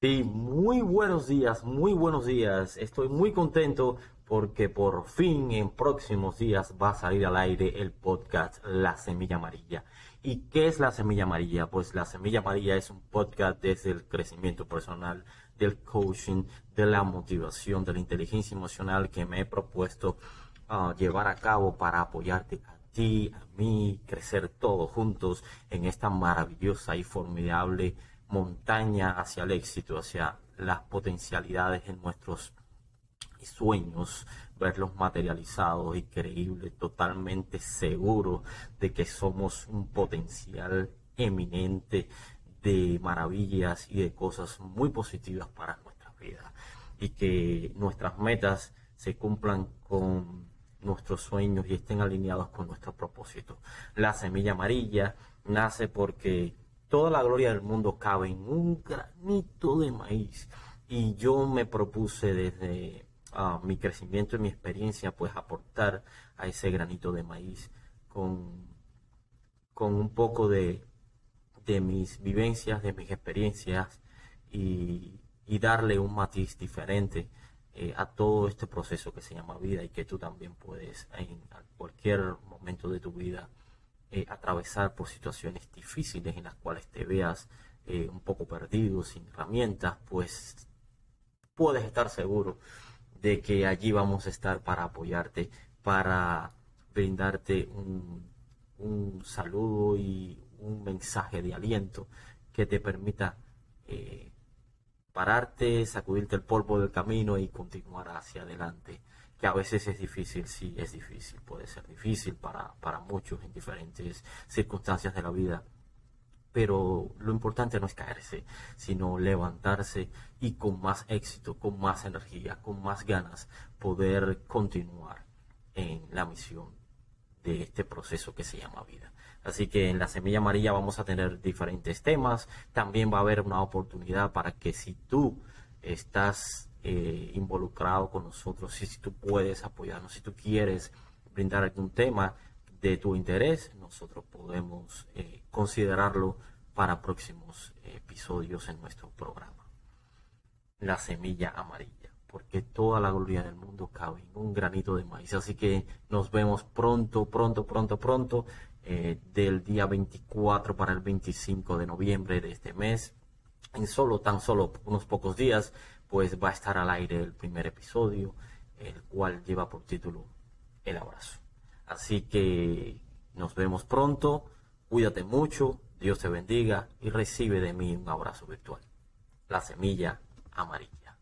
Sí, muy buenos días, muy buenos días. Estoy muy contento porque por fin en próximos días va a salir al aire el podcast La Semilla Amarilla. ¿Y qué es La Semilla Amarilla? Pues La Semilla Amarilla es un podcast desde el crecimiento personal, del coaching, de la motivación, de la inteligencia emocional que me he propuesto ah, llevar a cabo para apoyarte a ti, a mí, crecer todos juntos en esta maravillosa y formidable montaña hacia el éxito, hacia las potencialidades en nuestros sueños, verlos materializados y creíbles, totalmente seguro de que somos un potencial eminente de maravillas y de cosas muy positivas para nuestra vida y que nuestras metas se cumplan con nuestros sueños y estén alineados con nuestro propósito. La semilla amarilla nace porque toda la gloria del mundo cabe en un granito de maíz. Y yo me propuse desde ah, mi crecimiento y mi experiencia, pues aportar a ese granito de maíz con, con un poco de, de mis vivencias, de mis experiencias y, darle un matiz diferente eh, a todo este proceso que se llama vida y que tú también puedes en cualquier momento de tu vida eh, atravesar por situaciones difíciles en las cuales te veas eh, un poco perdido, sin herramientas, pues puedes estar seguro de que allí vamos a estar para apoyarte, para brindarte un, saludo y un mensaje de aliento que te permita eh, pararte, sacudirte el polvo del camino y continuar hacia adelante que a veces es difícil, sí, es difícil, puede ser difícil para, para muchos en diferentes circunstancias de la vida. Pero lo importante no es caerse, sino levantarse y con más éxito, con más energía, con más ganas, poder continuar en la misión de este proceso que se llama vida. Así que en la semilla amarilla vamos a tener diferentes temas. También va a haber una oportunidad para que si tú estás eh, involucrado con nosotros, si, tú puedes apoyarnos, si tú quieres brindar algún tema de tu interés, nosotros podemos eh, considerarlo para próximos episodios en nuestro programa. La semilla amarilla, porque toda la gloria del mundo cabe en un granito de maíz. Así que nos vemos pronto, pronto, pronto, pronto, eh, del día 24 para el 25 de noviembre de este mes. En solo, tan solo unos pocos días pues va a estar al aire el primer episodio, el cual lleva por título El abrazo. Así que nos vemos pronto, Cuídate mucho, Dios te bendiga y recibe de mí un abrazo virtual. La semilla amarilla.